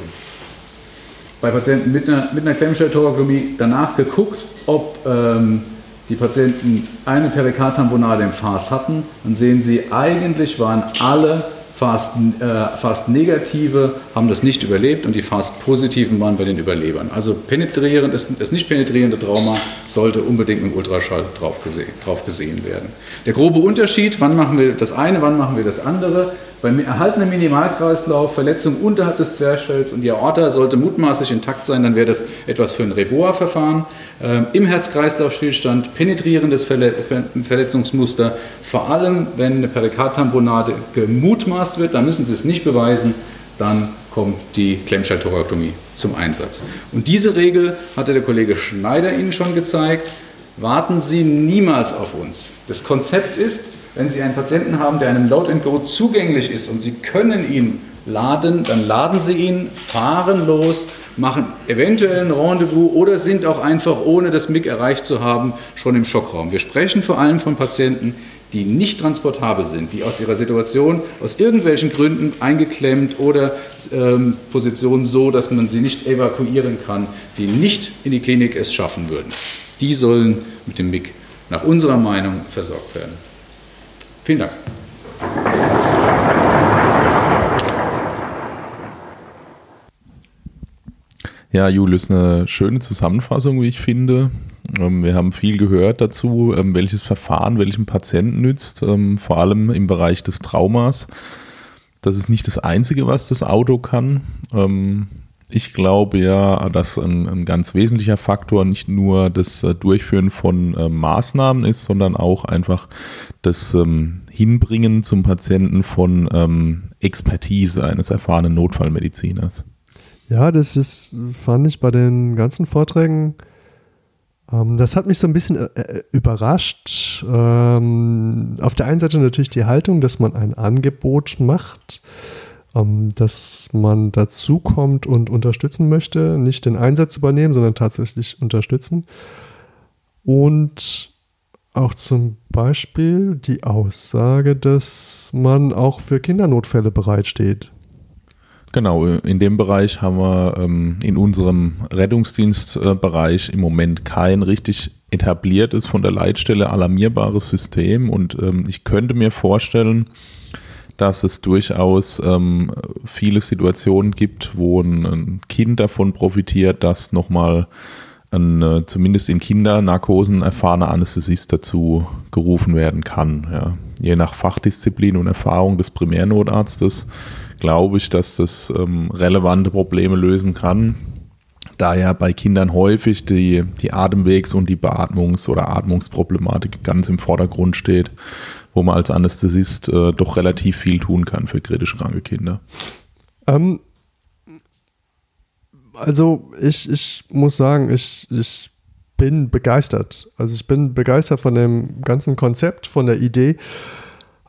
bei Patienten mit einer, mit einer Klemmschelltorakomie danach geguckt, ob ähm, die Patienten eine Perikardtamponade im Fas hatten. Dann sehen Sie, eigentlich waren alle fast, äh, fast negative haben das nicht überlebt und die fast positiven waren bei den Überlebern. Also penetrierend, das, das nicht penetrierende Trauma sollte unbedingt mit Ultraschall drauf gesehen, drauf gesehen werden. Der grobe Unterschied, wann machen wir das eine, wann machen wir das andere, beim erhaltenen Minimalkreislauf, Verletzung unterhalb des Zwerchfells und die Aorta sollte mutmaßlich intakt sein, dann wäre das etwas für ein Reboa-Verfahren. Ähm, Im Herz-Kreislauf-Stillstand penetrierendes Verle Verletzungsmuster, vor allem wenn eine Perikardtamponade gemutmaßt wird, dann müssen Sie es nicht beweisen, dann kommt die Klemmschalltoraktomie zum Einsatz. Und diese Regel hatte der Kollege Schneider Ihnen schon gezeigt. Warten Sie niemals auf uns. Das Konzept ist, wenn Sie einen Patienten haben, der einem Load Go zugänglich ist und Sie können ihn laden, dann laden Sie ihn, fahren los, machen eventuell ein Rendezvous oder sind auch einfach, ohne das MIG erreicht zu haben, schon im Schockraum. Wir sprechen vor allem von Patienten, die nicht transportabel sind, die aus ihrer Situation aus irgendwelchen Gründen eingeklemmt oder ähm, Positionen so, dass man sie nicht evakuieren kann, die nicht in die Klinik es schaffen würden. Die sollen mit dem MIG nach unserer Meinung versorgt werden. Vielen Dank. Ja, Julius, eine schöne Zusammenfassung, wie ich finde. Ähm, wir haben viel gehört dazu, ähm, welches Verfahren welchem Patienten nützt, ähm, vor allem im Bereich des Traumas. Das ist nicht das Einzige, was das Auto kann. Ich glaube ja, dass ein, ein, ganz wesentlicher Faktor nicht nur das äh, Durchführen von äh, Maßnahmen ist, sondern auch einfach das ähm, Hinbringen zum Patienten von ähm, Expertise eines erfahrenen Notfallmediziners. Ja, das ist, fand ich bei den ganzen Vorträgen, ähm, das hat mich so ein bisschen äh, äh überrascht. Ähm, auf der einen Seite natürlich die Haltung, dass man ein Angebot macht ähm, dass man dazu kommt und unterstützen möchte, nicht den Einsatz übernehmen, sondern tatsächlich unterstützen. Und auch zum Beispiel die Aussage, dass man auch für Kindernotfälle bereitsteht. Genau, in dem Bereich haben wir ähm, in unserem Rettungsdienstbereich im Moment kein richtig etabliertes, von der Leitstelle alarmierbares System. Und ähm, ich könnte mir vorstellen, dass es durchaus ähm, viele Situationen gibt, wo ein, ein Kind davon profitiert, dass nochmal ein, äh, zumindest in Kindernarkosen erfahrener Anästhesist dazu gerufen werden kann. Ja. Je nach Fachdisziplin und Erfahrung des Primärnotarztes glaube ich, dass das ähm, relevante Probleme lösen kann. Da ja bei Kindern häufig die, die Atemwegs- und die Beatmungs- oder Atmungsproblematik ganz im Vordergrund steht, wo man als Anästhesist äh, doch relativ viel tun kann für kritisch kranke Kinder. Ähm, also ich, ich muss sagen, ich, ich bin begeistert. Also ich bin begeistert von dem ganzen Konzept, von der Idee.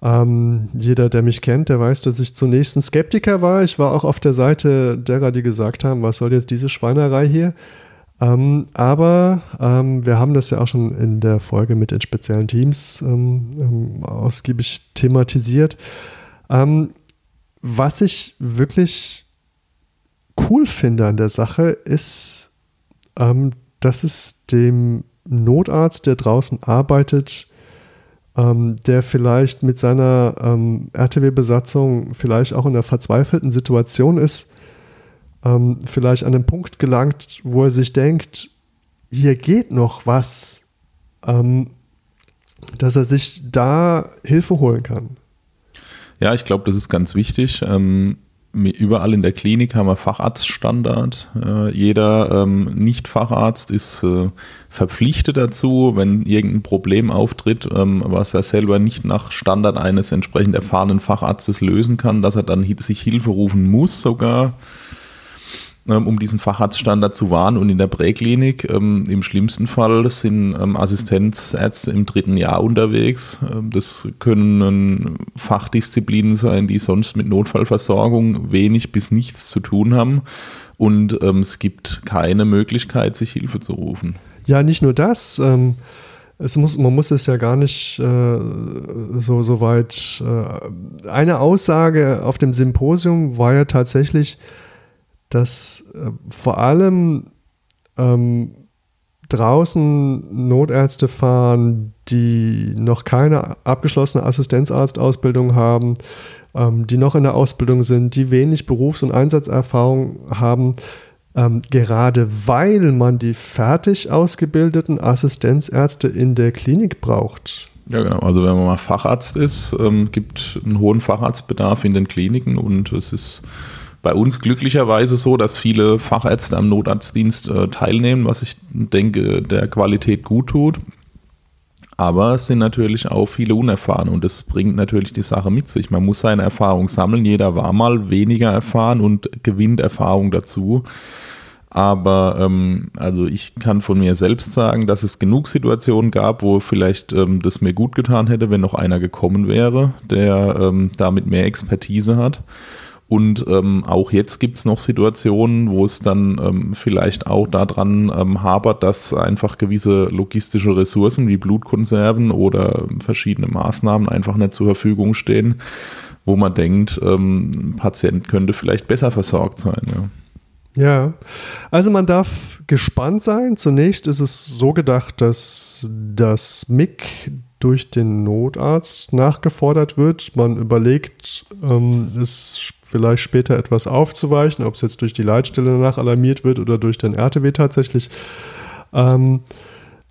Ähm, jeder, der mich kennt, der weiß, dass ich zunächst ein Skeptiker war. Ich war auch auf der Seite derer, die gesagt haben, was soll jetzt diese Schweinerei hier? Ähm, aber ähm, wir haben das ja auch schon in der Folge mit den speziellen Teams ähm, ähm ausgiebig thematisiert. Ähm, was ich wirklich cool finde an der Sache ist, ähm, dass es dem Notarzt, der draußen arbeitet, der vielleicht mit seiner RTW-Besatzung vielleicht auch in einer verzweifelten Situation ist, ähm, vielleicht an einen Punkt gelangt, wo er sich denkt, hier geht noch was, ähm, dass er sich da Hilfe holen kann. Ja, ich glaube, das ist ganz wichtig. Ähm, überall in der Klinik haben wir Facharztstandard. Äh, jeder ähm, Nicht-Facharzt ist äh, verpflichtet dazu, wenn irgendein Problem auftritt, ähm, was er selber nicht nach Standard eines entsprechend erfahrenen Facharztes lösen kann, dass er dann sich Hilfe rufen muss sogar. Ähm, um diesen Facharztstandard zu wahren. Und in der Präklinik ähm, im schlimmsten Fall sind ähm, Assistenzärzte im dritten Jahr unterwegs. Das können Fachdisziplinen sein, die sonst mit Notfallversorgung wenig bis nichts zu tun haben. Und es gibt keine Möglichkeit, sich Hilfe zu rufen. Ja, nicht nur das. Ähm, es muss, man muss es ja gar nicht äh, so, so weit. Äh, eine Aussage auf dem Symposium war ja tatsächlich, dass äh, vor allem ähm, draußen Notärzte fahren, die noch keine abgeschlossene Assistenzarztausbildung haben, ähm, die noch in der Ausbildung sind, die wenig Berufs- und Einsatzerfahrung haben, ähm, gerade weil man die fertig ausgebildeten Assistenzärzte in der Klinik braucht. Ja, genau. Also wenn man mal Facharzt ist, ähm, gibt einen hohen Facharztbedarf in den Kliniken und es ist bei uns glücklicherweise so, dass viele Fachärzte am Notarztdienst äh, teilnehmen, was ich denke, der Qualität gut tut. Aber es sind natürlich auch viele Unerfahrene und das bringt natürlich die Sache mit sich. Man muss seine Erfahrung sammeln. Jeder war mal weniger erfahren und gewinnt Erfahrung dazu. Aber ähm, also ich kann von mir selbst sagen, dass es genug Situationen gab, wo vielleicht ähm, das mir gut getan hätte, wenn noch einer gekommen wäre, der ähm, damit mehr Expertise hat. Und ähm, auch jetzt gibt es noch Situationen, wo es dann ähm, vielleicht auch daran ähm, hapert, dass einfach gewisse logistische Ressourcen wie Blutkonserven oder verschiedene Maßnahmen einfach nicht zur Verfügung stehen, wo man denkt, ähm, ein Patient könnte vielleicht besser versorgt sein. Ja. ja, also man darf gespannt sein. Zunächst ist es so gedacht, dass das MIG durch den Notarzt nachgefordert wird. Man überlegt, ähm, es vielleicht später etwas aufzuweichen, ob es jetzt durch die Leitstelle danach alarmiert wird oder durch den RTW tatsächlich. Ähm,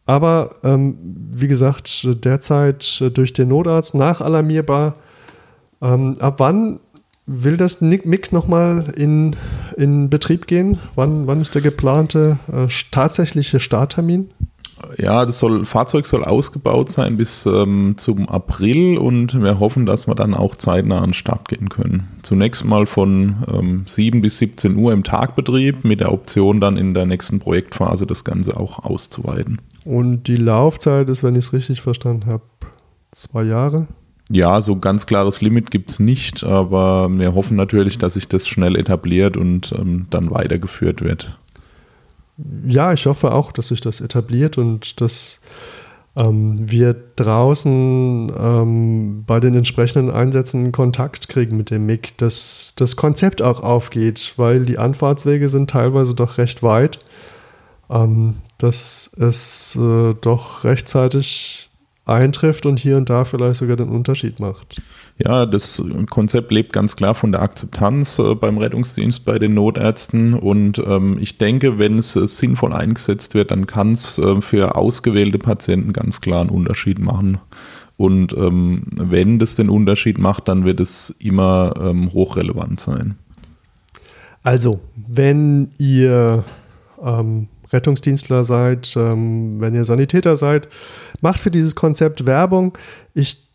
aber ähm, wie gesagt, derzeit durch den Notarzt nachalarmierbar. Ähm, ab wann will das MIG nochmal in, in Betrieb gehen? Wann, wann ist der geplante äh, tatsächliche Starttermin? Ja, das soll, Fahrzeug soll ausgebaut sein bis ähm, zum April und wir hoffen, dass wir dann auch zeitnah an den Start gehen können. Zunächst mal von ähm, 7 bis 17 Uhr im Tagbetrieb mit der Option dann in der nächsten Projektphase das Ganze auch auszuweiten. Und die Laufzeit ist, wenn ich es richtig verstanden habe, zwei Jahre? Ja, so ganz klares Limit gibt es nicht, aber wir hoffen natürlich, dass sich das schnell etabliert und ähm, dann weitergeführt wird ja, ich hoffe auch, dass sich das etabliert und dass ähm, wir draußen ähm, bei den entsprechenden Einsätzen Kontakt kriegen mit dem MIG, dass das Konzept auch aufgeht, weil die Anfahrtswege sind teilweise doch recht weit, ähm, dass es äh, doch rechtzeitig eintrifft und hier und da vielleicht sogar den Unterschied macht. Ja, das Konzept lebt ganz klar von der Akzeptanz äh, beim Rettungsdienst, bei den Notärzten. Und ähm, ich denke, wenn es äh, sinnvoll eingesetzt wird, dann kann es äh, für ausgewählte Patienten ganz klar einen Unterschied machen. Und ähm, wenn das den Unterschied macht, dann wird es immer ähm, hochrelevant sein. Also, wenn ihr ähm, Rettungsdienstler seid, ähm, wenn ihr Sanitäter seid, macht für dieses Konzept Werbung. Ich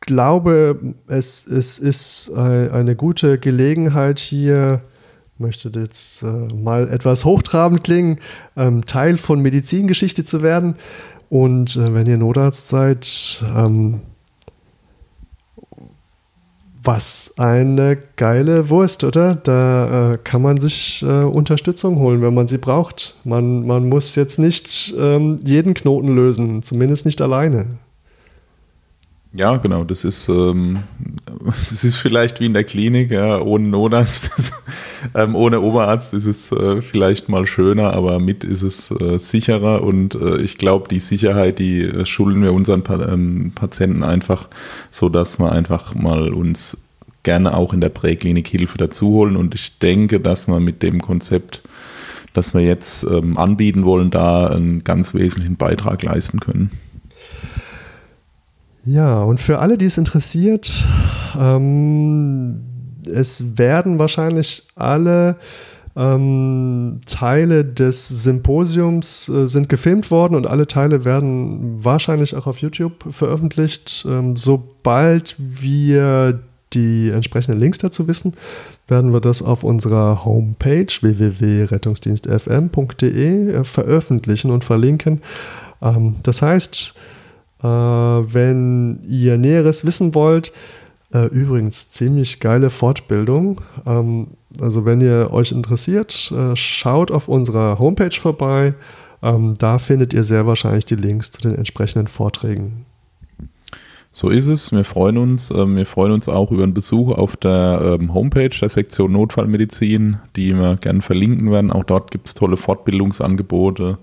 glaube, es, es ist eine gute Gelegenheit hier, möchte jetzt äh, mal etwas hochtrabend klingen, ähm, Teil von Medizingeschichte zu werden. Und äh, wenn ihr Notarzt seid, ähm, was eine geile Wurst, oder? Da äh, kann man sich äh, Unterstützung holen, wenn man sie braucht. Man, man muss jetzt nicht ähm, jeden Knoten lösen, zumindest nicht alleine. Ja, genau. Das ist, ähm, das ist vielleicht wie in der Klinik, ja, ohne Notarzt. ähm, ohne Oberarzt ist es äh, vielleicht mal schöner, aber mit ist es äh, sicherer und äh, ich glaube, die Sicherheit, die äh, schulden wir unseren pa ähm, Patienten einfach, so dass wir einfach mal uns gerne auch in der Präklinik Hilfe dazu holen und ich denke, dass wir mit dem Konzept, das wir jetzt ähm, anbieten wollen, da einen ganz wesentlichen Beitrag leisten können. Ja, und für alle, die es interessiert, ähm, es werden wahrscheinlich alle ähm, Teile des Symposiums äh, sind gefilmt worden und alle Teile werden wahrscheinlich auch auf YouTube veröffentlicht. Ähm, sobald wir die entsprechenden Links dazu wissen, werden wir das auf unserer Homepage www.rettungsdienstfm.de äh, veröffentlichen und verlinken. Ähm, das heißt, wenn ihr Näheres wissen wollt, äh, übrigens ziemlich geile Fortbildung. Ähm, also wenn ihr euch interessiert, äh, schaut auf unserer Homepage vorbei. Ähm, da findet ihr sehr wahrscheinlich die Links zu den entsprechenden Vorträgen. So ist es. Wir freuen uns. Ähm, wir freuen uns auch über einen Besuch auf der Homepage der Sektion Notfallmedizin, die wir gerne verlinken werden. Auch dort gibt es tolle Fortbildungsangebote.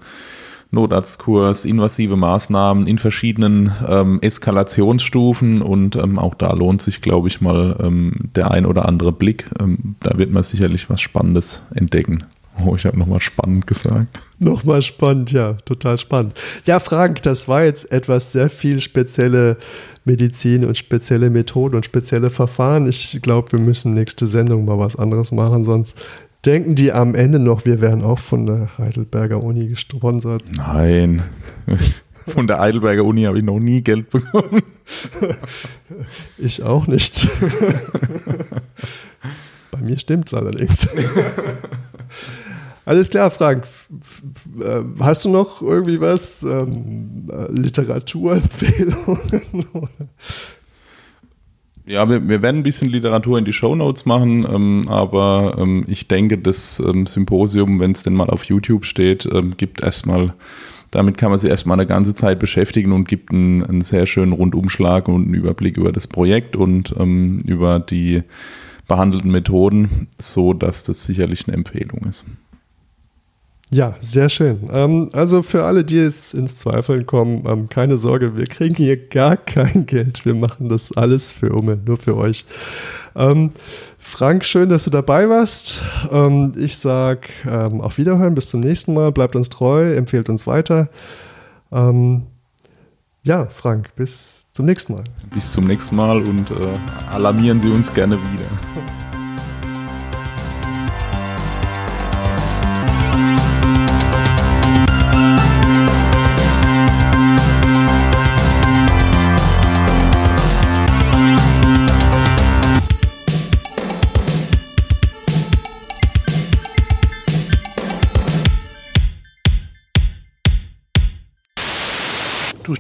Notarztkurs, invasive Maßnahmen in verschiedenen ähm, Eskalationsstufen und ähm, auch da lohnt sich, glaube ich, mal ähm, der ein oder andere Blick. Ähm, da wird man sicherlich was Spannendes entdecken. Oh, ich habe nochmal spannend gesagt. Nochmal spannend, ja, total spannend. Ja, Frank, das war jetzt etwas sehr viel spezielle Medizin und spezielle Methoden und spezielle Verfahren. Ich glaube, wir müssen nächste Sendung mal was anderes machen, sonst denken die am Ende noch, wir wären auch von der Heidelberger Uni gesponsert. Nein. Von der Heidelberger Uni habe ich noch nie Geld bekommen. Ich auch nicht. Bei mir stimmt es allerdings. Alles klar, Frank. Äh, hast du noch irgendwie was? Ähm, äh, Literaturempfehlungen? Ja, wir, wir werden ein bisschen Literatur in die Show Notes machen, ähm, aber ähm, ich denke, das ähm, Symposium, wenn es denn mal auf YouTube steht, ähm, gibt erstmal, damit kann man sich erstmal eine ganze Zeit beschäftigen und gibt einen, einen sehr schönen Rundumschlag und einen Überblick über das Projekt und ähm, über die behandelten Methoden, so dass das sicherlich eine Empfehlung ist. Ja, sehr schön. Ähm, also für alle, die jetzt ins Zweifeln kommen, ähm, keine Sorge, wir kriegen hier gar kein Geld. Wir machen das alles für Umme, nur für euch. Ähm, Frank, schön, dass du dabei warst. Ähm, ich sage ähm, auf Wiederhören, bis zum nächsten Mal. Bleibt uns treu, empfehlt uns weiter. Ähm, ja, Frank, bis zum nächsten Mal. Bis zum nächsten Mal und äh, alarmieren Sie uns gerne wieder.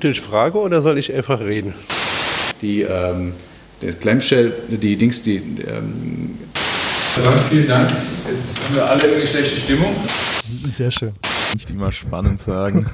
Stellst Frage oder soll ich einfach reden? Die, ähm, der Clamshell, die Dings, die. Ähm vielen Dank. Jetzt haben wir alle irgendwie schlechte Stimmung. Sehr schön. Nicht immer spannend sagen.